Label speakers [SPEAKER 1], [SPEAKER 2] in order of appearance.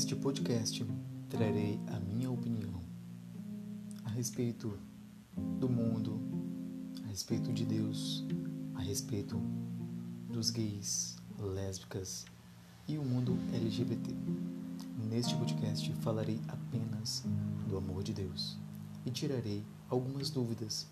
[SPEAKER 1] Neste podcast trarei a minha opinião a respeito do mundo, a respeito de Deus, a respeito dos gays, lésbicas e o mundo LGBT. Neste podcast falarei apenas do amor de Deus e tirarei algumas dúvidas.